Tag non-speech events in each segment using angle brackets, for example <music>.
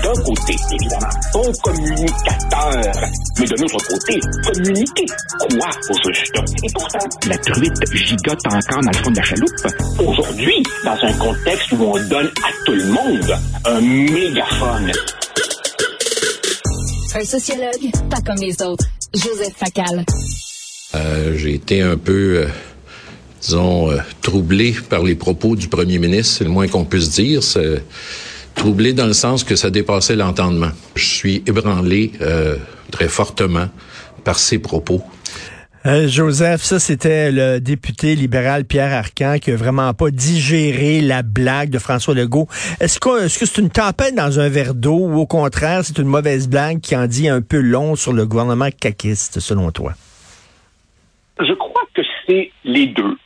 D'un côté, évidemment, bon communicateur, mais de l'autre côté, communiquer quoi au juste? Et pourtant, la truite gigote encore dans le fond de la chaloupe. Aujourd'hui, dans un contexte où on donne à tout le monde un mégaphone. Un sociologue, pas comme les autres. Joseph Facal. Euh, J'ai été un peu, euh, disons, euh, troublé par les propos du premier ministre, c'est le moins qu'on puisse dire. Troublé dans le sens que ça dépassait l'entendement. Je suis ébranlé euh, très fortement par ces propos. Euh, Joseph, ça c'était le député libéral Pierre Arcan qui a vraiment pas digéré la blague de François Legault. Est-ce que est-ce que c'est une tempête dans un verre d'eau ou au contraire c'est une mauvaise blague qui en dit un peu long sur le gouvernement caquiste selon toi? Je crois que c'est les deux.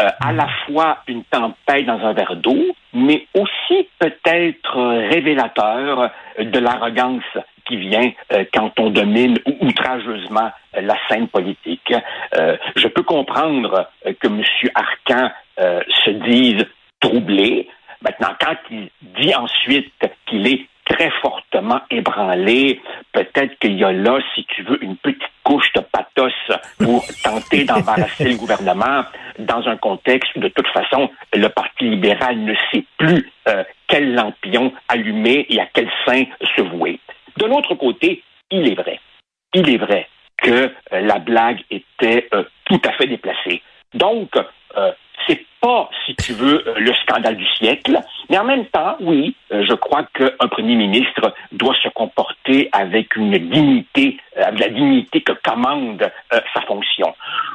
Euh, à la fois une tempête dans un verre d'eau, mais aussi peut-être révélateur de l'arrogance qui vient euh, quand on domine outrageusement la scène politique. Euh, je peux comprendre euh, que M. Arcan euh, se dise troublé. Maintenant, quand il dit ensuite qu'il est très fortement ébranlé, peut-être qu'il y a là, si tu veux, une petite couche de pathos pour <laughs> tenter d'embarrasser le gouvernement dans un contexte où, de toute façon, le Parti libéral ne sait plus euh, quel lampion allumer et à quel sein se vouer. De l'autre côté, il est vrai, il est vrai que euh, la blague était euh, tout à fait déplacée. Donc, c'est pas, si tu veux, le scandale du siècle, mais en même temps, oui, euh, je crois qu'un premier ministre doit se comporter avec une dignité, euh, avec la dignité que commande euh, sa fonction.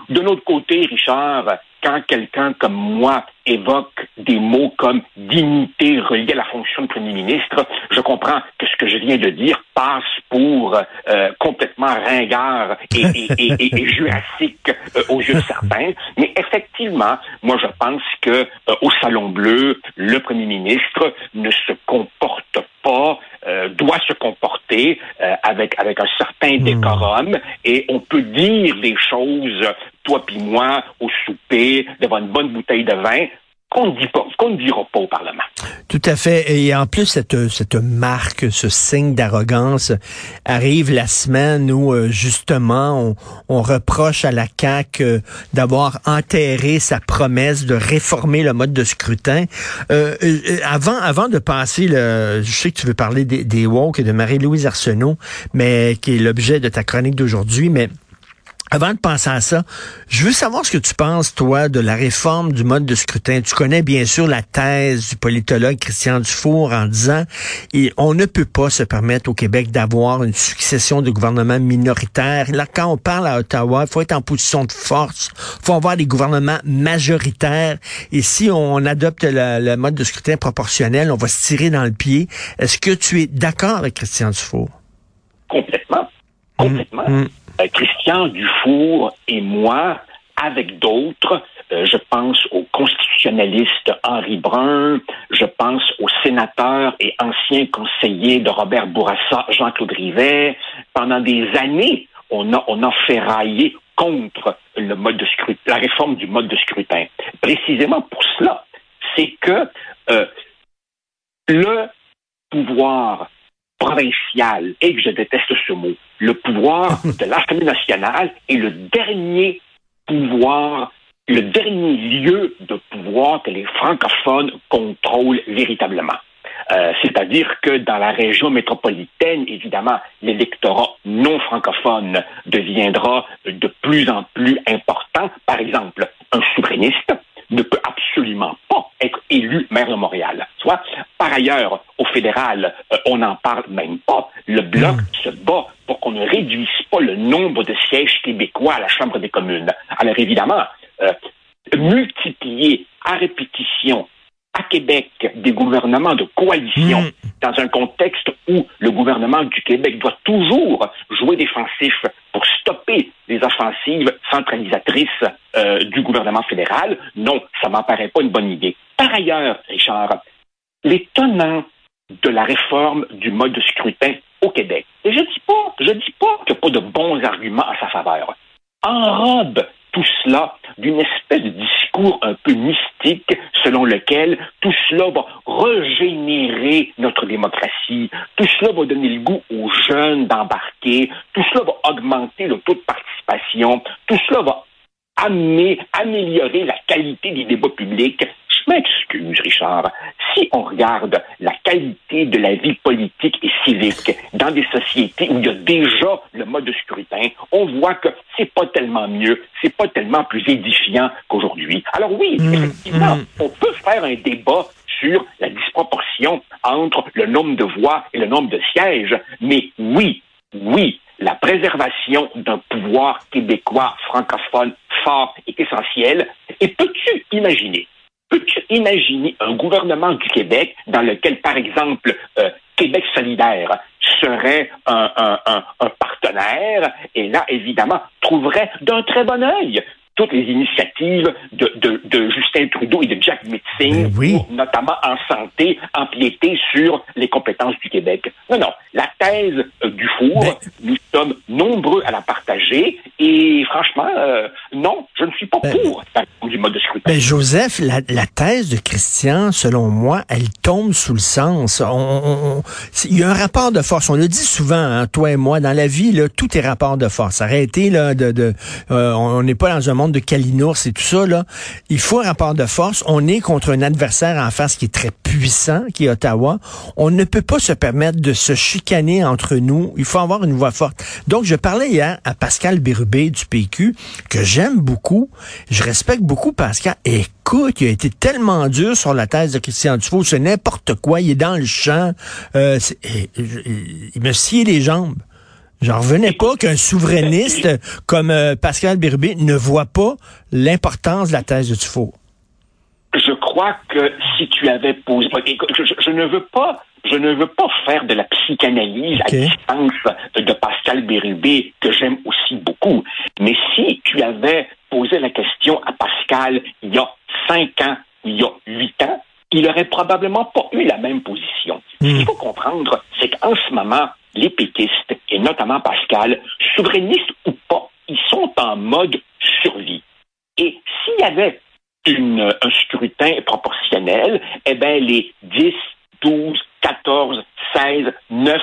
De l'autre côté, Richard, quand quelqu'un comme moi évoque des mots comme dignité reliée à la fonction de Premier ministre, je comprends que ce que je viens de dire passe pour euh, complètement ringard et, et, et, et, <laughs> jurassique euh, aux yeux de certains. Mais effectivement, moi je pense que euh, au Salon Bleu, le Premier ministre ne se comporte pas euh, doit se comporter euh, avec avec un certain décorum. Et on peut dire des choses toi puis moi au souper devant une bonne bouteille de vin qu'on ne dit pas, qu'on ne dira pas au Parlement. Tout à fait. Et en plus, cette, cette marque, ce signe d'arrogance arrive la semaine où, euh, justement, on, reproche à la CAQ euh, d'avoir enterré sa promesse de réformer le mode de scrutin. Euh, avant, avant de passer, le, je sais que tu veux parler des, des et de Marie-Louise Arsenault, mais qui est l'objet de ta chronique d'aujourd'hui, mais avant de penser à ça, je veux savoir ce que tu penses, toi, de la réforme du mode de scrutin. Tu connais bien sûr la thèse du politologue Christian Dufour en disant et on ne peut pas se permettre au Québec d'avoir une succession de gouvernements minoritaires. Là, quand on parle à Ottawa, il faut être en position de force. Il faut avoir des gouvernements majoritaires. Et si on adopte le, le mode de scrutin proportionnel, on va se tirer dans le pied. Est-ce que tu es d'accord avec Christian Dufour? Complètement. Complètement. Mm, mm. Euh, Christian Dufour et moi, avec d'autres, euh, je pense au constitutionnaliste Henri Brun, je pense au sénateur et ancien conseiller de Robert Bourassa, Jean-Claude Rivet. Pendant des années, on a, on a ferraillé contre le mode de scrutin, la réforme du mode de scrutin. Précisément pour cela, c'est que euh, le pouvoir provincial, et que je déteste ce mot, le pouvoir <laughs> de l'Assemblée nationale est le dernier pouvoir, le dernier lieu de pouvoir que les francophones contrôlent véritablement. Euh, C'est-à-dire que dans la région métropolitaine, évidemment, l'électorat non francophone deviendra de plus en plus important. Par exemple, un souverainiste ne peut absolument pas être élu maire de Montréal. soit. Par ailleurs, fédéral, euh, on n'en parle même pas. Le Bloc se bat pour qu'on ne réduise pas le nombre de sièges québécois à la Chambre des communes. Alors évidemment, euh, multiplier à répétition à Québec des gouvernements de coalition Mm. dans un contexte où le gouvernement du Québec doit toujours jouer défensif pour stopper les offensives centralisatrices euh, du gouvernement fédéral, non, ça m'en paraît pas une bonne idée. Par ailleurs, Richard, les tenants de la réforme du mode de scrutin au Québec, et je dis pas, je dis pas qu'il n'y a pas de bons arguments à sa faveur, enrobe tout cela d'une espèce de discours un peu mystique selon lequel tout cela va régénérer notre démocratie, tout cela va donner le goût aux jeunes d'embarquer, tout cela va augmenter le taux de participation, tout cela va amener, améliorer la qualité des débats publics. Je m'excuse, Richard. Si on regarde la qualité de la vie politique et civique dans des sociétés où il y a déjà le mode de scrutin, on voit que c'est pas tellement mieux, c'est pas tellement plus édifiant qu'aujourd'hui. Alors oui, Mmh, effectivement, mmh. on peut faire un débat sur la disproportion entre le nombre de voix et le nombre de sièges, mais oui, oui, la préservation d'un pouvoir québécois francophone fort est essentielle. Et peux-tu imaginer, peux-tu imaginer un gouvernement du Québec dans lequel, par exemple, euh, Québec solidaire serait un, un- un- un partenaire et là, évidemment, trouverait d'un très bon œil toutes les initiatives de, de- de Justin Trudeau et de Jack Mitzing, Ben oui. pour, notamment en santé, empiéter sur les compétences du Québec. Non, non. La thèse euh, du four, Ben- nous sommes nombreux à la partager et franchement, euh, non, je ne suis pas Ben- pour Ben, Joseph, la, thèse de Christian, selon moi, elle tombe sous le sens. Il y a un rapport de force. On le dit souvent, hein, toi et moi, dans la vie, là, tout est rapport de force. Arrêtez là, de euh, on n'est pas dans un monde de calinours et tout ça. Là. Il faut un rapport de force. On est contre un adversaire en face qui est très puissant, qui est Ottawa. On ne peut pas se permettre de se chicaner entre nous. Il faut avoir une voix forte. Donc, je parlais hier à Pascal Bérubé du PQ, que j'aime beaucoup. Je respecte beaucoup Pascal. Écoute, il a été tellement dur sur la thèse de Christian Dufault. C'est n'importe quoi. Il est dans le champ. Euh, il me sciait les jambes. J'en revenais pas qu'un souverainiste comme euh, Pascal Bérubé ne voit pas l'importance de la thèse de Dufault. Crois que si tu avais posé, je, je ne veux pas, je ne veux pas faire de la psychanalyse à distance de Pascal Bérubé que j'aime aussi beaucoup. Mais si tu avais posé la question à Pascal il y a cinq ans, il y a huit ans, il aurait probablement pas eu la même position. Ce qu'il faut comprendre, c'est qu'en ce moment, les péquistes, et notamment Pascal, souverainistes ou pas, ils sont en mode survie. Et s'il y avait une, un scrutin proportionnel, eh bien, les 10, 12, 14, 16, 9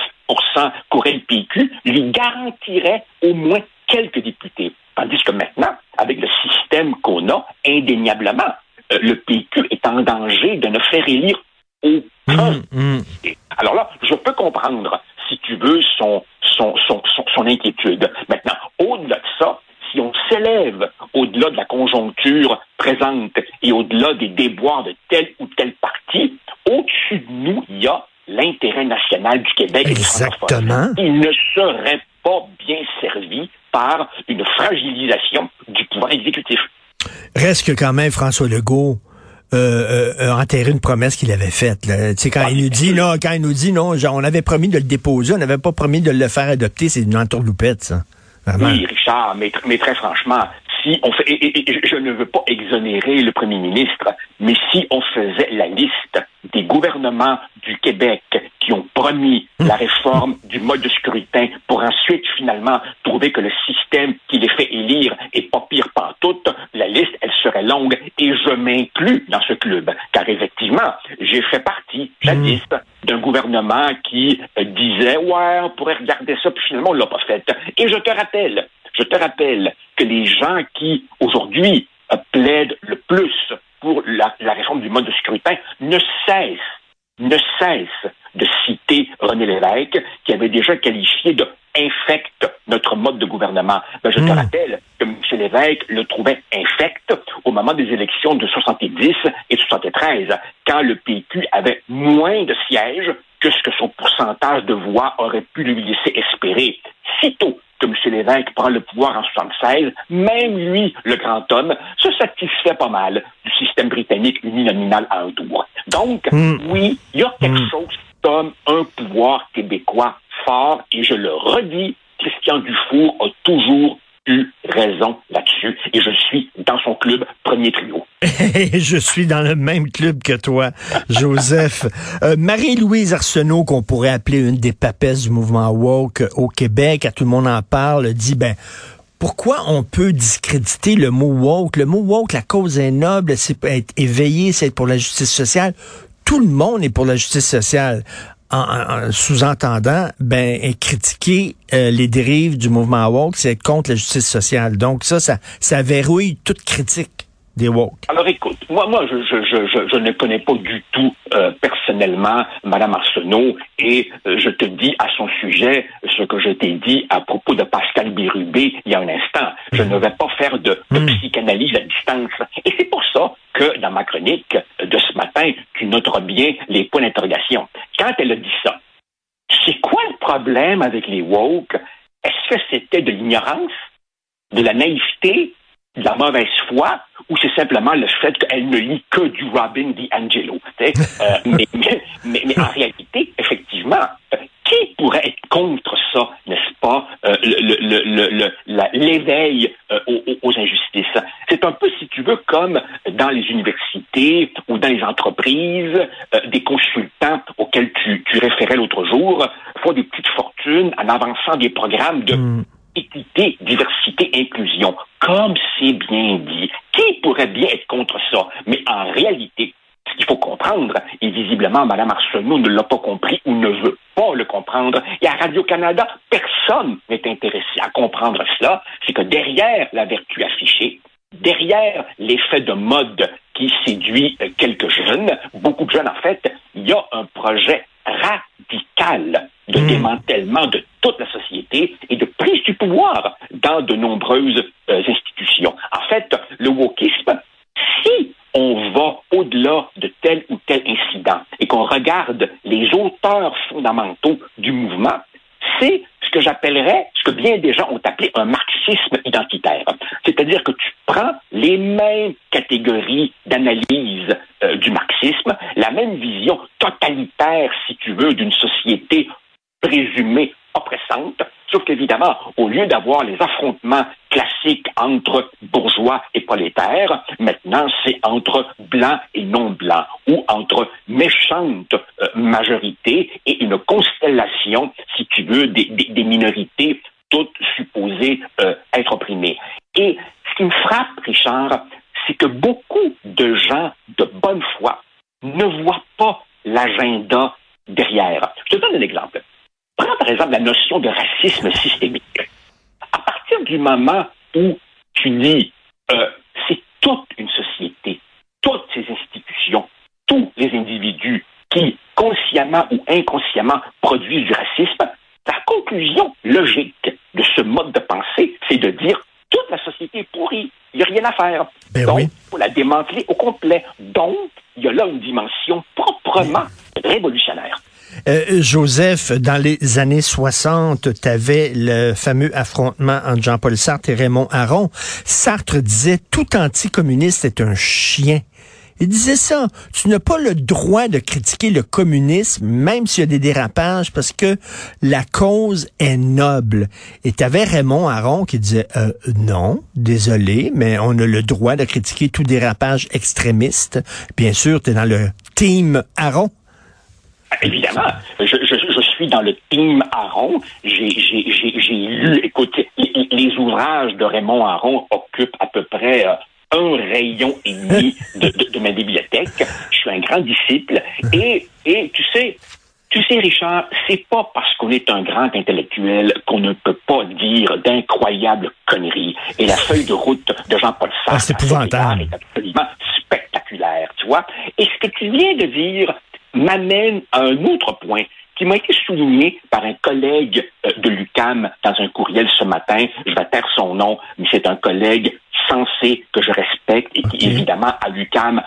qu'aurait le PQ lui garantiraient au moins quelques députés. Tandis que maintenant, avec le système qu'on a, indéniablement, euh, le PQ est en danger de ne faire élire aucun hum. et Alors là, je peux comprendre, si tu veux, son, son, son, son, son inquiétude. Maintenant, au-delà de ça, si on s'élève au-delà de la conjoncture présente et au-delà des déboires de tel ou tel parti, au-dessus de nous, il y a l'intérêt national du Québec. Exactement. Il ne serait pas bien servi par une fragilisation du pouvoir exécutif. Reste que quand même François Legault euh, euh, a enterré une promesse qu'il avait faite. là. Tu sais, quand il nous dit là, quand il nous dit non, genre, on avait promis de le déposer, on n'avait pas promis de le faire adopter, c'est une entourloupette, ça. Vraiment. Oui, Richard, mais, mais très franchement, si on fait, et, et- et je ne veux pas exonérer le premier ministre, mais si on faisait la liste des gouvernements du Québec qui ont promis la réforme du mode de scrutin pour ensuite finalement trouver que le système qui les fait élire est pas pire pantoute, la liste, elle serait longue et je m'inclus dans ce club. Car effectivement, j'ai fait partie, jadis, d'un gouvernement qui euh, disait, ouais, on pourrait regarder ça, puis finalement, on l'a pas fait. Et je te rappelle, je te rappelle que les gens qui, aujourd'hui, euh, plaident le plus pour la, la réforme du mode de scrutin ne cessent, ne cessent de citer René Lévesque, qui avait déjà qualifié de infecte notre mode de gouvernement. Ben, je te Mm. rappelle que M. Lévesque le trouvait infect au moment des élections de 70 et 73, quand le PQ avait moins de sièges que ce que son pourcentage de voix aurait pu lui laisser espérer. Sitôt que M. Lévesque prend le pouvoir en 76, même lui, le grand homme, se satisfait pas mal du système britannique uninominal à un tour. Donc, Mm. oui, il y a quelque Mm. chose comme un pouvoir québécois fort, et je le redis, Christian Dufour a toujours eu raison là-dessus, et je suis dans son club premier trio. <laughs> je suis dans le même club que toi, <laughs> Joseph. Euh, Marie-Louise Arsenault, qu'on pourrait appeler une des papesses du mouvement woke au Québec, à tout le monde en parle, dit ben pourquoi on peut discréditer le mot woke? Le mot woke, la cause est noble, c'est être éveillé, c'est être pour la justice sociale. Tout le monde est pour la justice sociale. En, en- en sous-entendant, ben, critiquer euh, les dérives du mouvement woke, c'est être contre la justice sociale. Donc ça, ça, ça verrouille toute critique des woke. Alors écoute, moi, moi, je, je, je, je, je ne connais pas du tout euh, personnellement Madame Arsenault et euh, je te dis à son sujet ce que je t'ai dit à propos de Pascal Bérubé il y a un instant. Je ne vais pas faire de, de Mm. psychanalyse à distance. Et c'est pour ça que dans ma chronique de ce matin, tu noteras bien les points d'interrogation. Quand elle a dit ça, c'est quoi le problème avec les woke? Est-ce que c'était de l'ignorance, de la naïveté, de la mauvaise foi, ou c'est simplement le fait qu'elle ne lit que du Robin DiAngelo? Euh, <laughs> mais, mais, mais, mais en réalité, effectivement, qui pourrait être contre ça, n'est-ce pas, euh, le- le- le- le- la- l'éveil euh, aux, injustices? C'est un peu, si tu veux, comme dans les universités ou dans les entreprises, euh, des consultants auxquels tu, tu référais l'autre jour font des petites fortunes en avançant des programmes de Mm. équité, diversité, inclusion. Comme c'est bien dit. Qui pourrait bien être contre ça? Mais en réalité, ce qu'il faut comprendre, et visiblement Mme Arsenault ne l'a pas compris ou ne veut pas le comprendre, et à Radio-Canada, personne n'est intéressé à comprendre cela, c'est que derrière la vertu affichée, derrière l'effet de mode qui séduit euh, quelques jeunes, beaucoup de jeunes en fait, il y a un projet radical de Mm. démantèlement de toute la société et de prise du pouvoir dans de nombreuses euh, institutions. En fait, le wokisme, si on va au-delà de tel ou tel incident qu'on regarde les auteurs fondamentaux du mouvement, c'est ce que j'appellerais, ce que bien des gens ont appelé un marxisme identitaire. C'est-à-dire que tu prends les mêmes catégories d'analyse euh, du marxisme, la même vision totalitaire, si tu veux, d'une société présumée oppressante, sauf qu'évidemment, au lieu d'avoir les affrontements classiques entre bourgeois et prolétaires, maintenant c'est entre blancs et non blancs, ou entre méchantes euh, majorités et une constellation, si tu veux, des minorités toutes supposées euh, être opprimées. Et ce qui me frappe, Richard, c'est que beaucoup de gens de bonne foi ne voient pas l'agenda derrière. Je te donne un exemple. Prends par exemple la notion de racisme systémique. À partir du moment où tu dis euh, c'est toute une société, toutes ces institutions, tous les individus qui, consciemment ou inconsciemment, produisent du racisme, la conclusion logique de ce mode de pensée, c'est de dire toute la société est pourrie, il n'y a rien à faire. Ben Donc, oui. il faut la démanteler au complet. Donc, il y a là une dimension proprement révolutionnaire. Euh, Joseph, dans les années 60, tu avais le fameux affrontement entre Jean-Paul Sartre et Raymond Aron. Sartre disait tout anticommuniste est un chien. Il disait ça. Tu n'as pas le droit de critiquer le communisme, même s'il y a des dérapages, parce que la cause est noble. Et tu avais Raymond Aron qui disait euh, non, désolé, mais on a le droit de critiquer tout dérapage extrémiste. Bien sûr, tu es dans le team Aron. Évidemment, je, je, je suis dans le team Aron. J'ai lu, écoutez, les, les ouvrages de Raymond Aron occupent à peu près euh, un rayon et demi <laughs> de, de- de ma bibliothèque. Je suis un grand disciple. Et, et tu sais, tu sais, Richard, c'est pas parce qu'on est un grand intellectuel qu'on ne peut pas dire d'incroyables conneries. Et la feuille de route de Jean-Paul Sartre Ah, épouvantable. est absolument spectaculaire, tu vois. Et ce que tu viens de dire m'amène à un autre point qui m'a été souligné par un collègue euh, de l'UCAM dans un courriel ce matin. Je vais taire son nom, mais c'est un collègue sensé, que je respecte et qui, évidemment, à l'UCAM,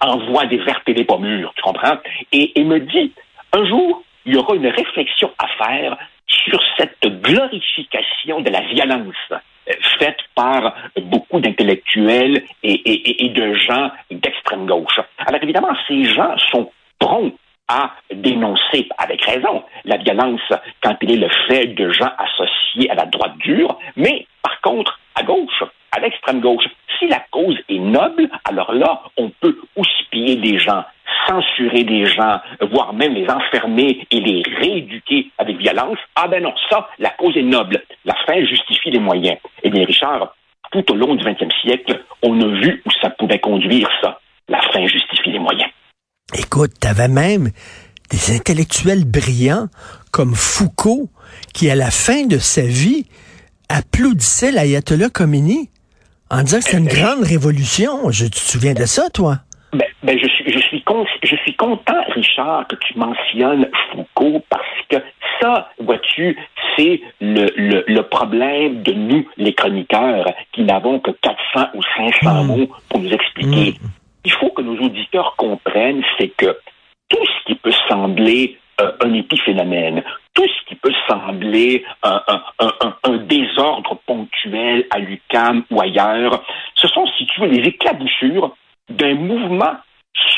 envoie des vertes et des pommures, tu comprends? Et, et me dit, un jour, il y aura une réflexion à faire sur cette glorification de la violence euh, faite par beaucoup d'intellectuels et, et, de gens d'extrême gauche. Alors évidemment, ces gens sont prompts à dénoncer avec raison la violence quand il est le fait de gens associés à la droite dure, mais par contre, à gauche, à l'extrême gauche, si la cause est noble, alors là, on peut houspiller des gens, censurer des gens, voire même les enfermer et les rééduquer avec violence. Ah ben non, ça, la cause est noble. La fin justifie les moyens. Eh bien, Richard, tout au long du 20e siècle, on a vu où ça pouvait conduire, ça. La fin justifie les moyens. Écoute, t'avais même des intellectuels brillants comme Foucault qui, à la fin de sa vie, applaudissait l'ayatollah Khomeini en disant que c'était une grande révolution. Je, tu te souviens de ça, toi? Ben, ben je, suis, je, suis je suis content, Richard, que tu mentionnes Foucault parce que ça, vois-tu, c'est le, le, le, problème de nous, les chroniqueurs, qui n'avons que 400 ou 500 hmm. mots pour nous expliquer. Hmm. Il faut que nos auditeurs comprennent, c'est que tout ce qui peut sembler euh, un épiphénomène, tout ce qui peut sembler un, désordre ponctuel à l'UCAM ou ailleurs, ce sont, si les éclaboussures d'un mouvement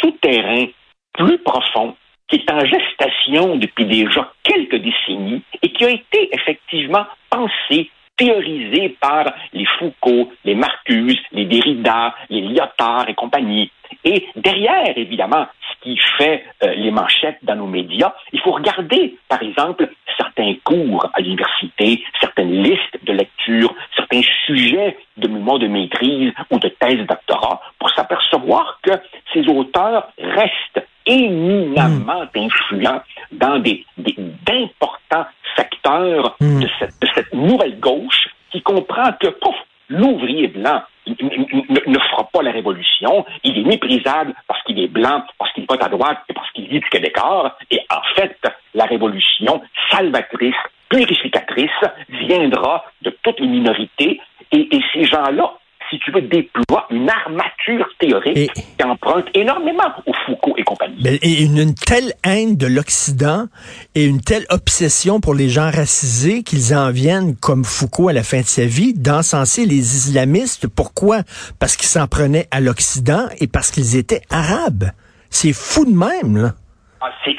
souterrain plus profond qui est en gestation depuis déjà quelques décennies et qui a été effectivement pensé, théorisé par les Foucault, les Marcuse, les Derrida, les Lyotard et compagnie. Et derrière, évidemment, ce qui fait euh, les manchettes dans nos médias, il faut regarder, par exemple, certains cours à l'université, certaines listes de lecture, certains sujets de mémoire de maîtrise ou de thèse doctorat, pour s'apercevoir que ces auteurs restent éminemment hmm. influents dans des, d'importants secteurs hmm. de, cette, de cette nouvelle gauche qui comprend que, pouf, l'ouvrier blanc ne, fera pas la révolution. Il est méprisable parce qu'il est blanc, parce qu'il vote à droite et parce qu'il vit du Québécois. Et en fait, la révolution salvatrice, purificatrice, viendra de toutes les minorités. et ces gens-là si tu veux, déploie une armature théorique qui emprunte énormément au Foucault et compagnie. et une, telle haine de l'Occident et une telle obsession pour les gens racisés qu'ils en viennent, comme Foucault à la fin de sa vie, d'encenser les islamistes. Pourquoi? Parce qu'ils s'en prenaient à l'Occident et parce qu'ils étaient arabes. C'est fou de même, là. Ah, c'est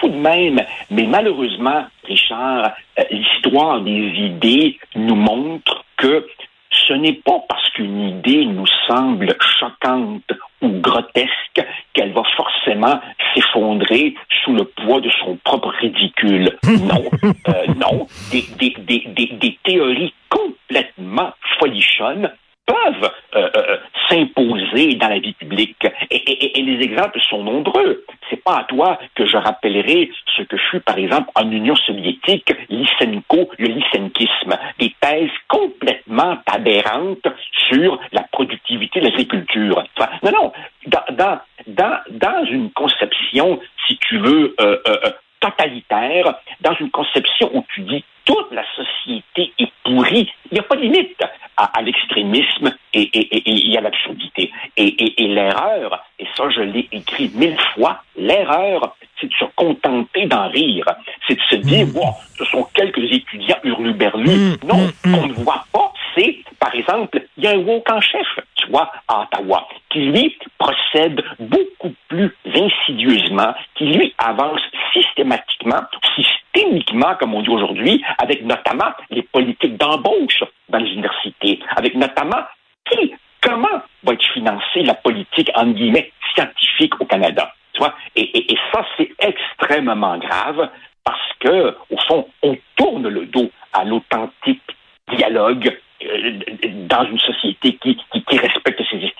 fou de même, mais malheureusement, Richard, euh, l'histoire des idées nous montre que ce n'est pas parce qu'une idée nous semble choquante ou grotesque qu'elle va forcément s'effondrer sous le poids de son propre ridicule. <laughs> Non, euh, non, des, des, des, des, théories complètement folichonnes peuvent euh, euh, s'imposer dans la vie publique. Et, les exemples sont nombreux. C'est pas à toi que je rappellerai ce que fut, par exemple, en Union soviétique, Lysenko, le lysenkisme, des thèses complètement aberrantes sur la productivité de l'agriculture. Non, non, dans, dans, dans, une conception, si tu veux, euh, euh, totalitaire, dans une conception où tu dis toute la société est pourrie, il n'y a pas de limite à, l'extrémisme et, et, et, à l'absurdité. Et, et l'erreur, et ça je l'ai écrit mille fois, l'erreur, c'est de se contenter d'en rire. C'est de se dire, mmh. ce sont quelques étudiants hurluberlus. Mmh, non, ce qu'on ne voit pas, c'est, par exemple, il y a un woke en chef, tu vois, à Ottawa, qui lui procède beaucoup plus insidieusement, qui lui avance systématiquement, systémiquement, comme on dit aujourd'hui, avec notamment les politiques d'embauche dans les universités, avec notamment qui, comment va être financée la politique, en guillemets, scientifique au Canada? Tu vois? Et, ça, c'est extrêmement grave parce que, au fond, on tourne le dos à l'authentique dialogue euh, dans une société qui, qui, qui respecte ses.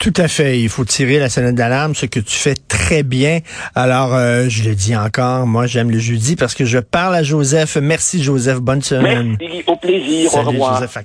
Tout à fait. Il faut tirer la sonnette d'alarme, ce que tu fais très bien. Alors, euh, je le dis encore, moi, j'aime le jeudi parce que je parle à Joseph. Merci, Joseph. Bonne semaine. Merci. Au plaisir. au revoir. Joseph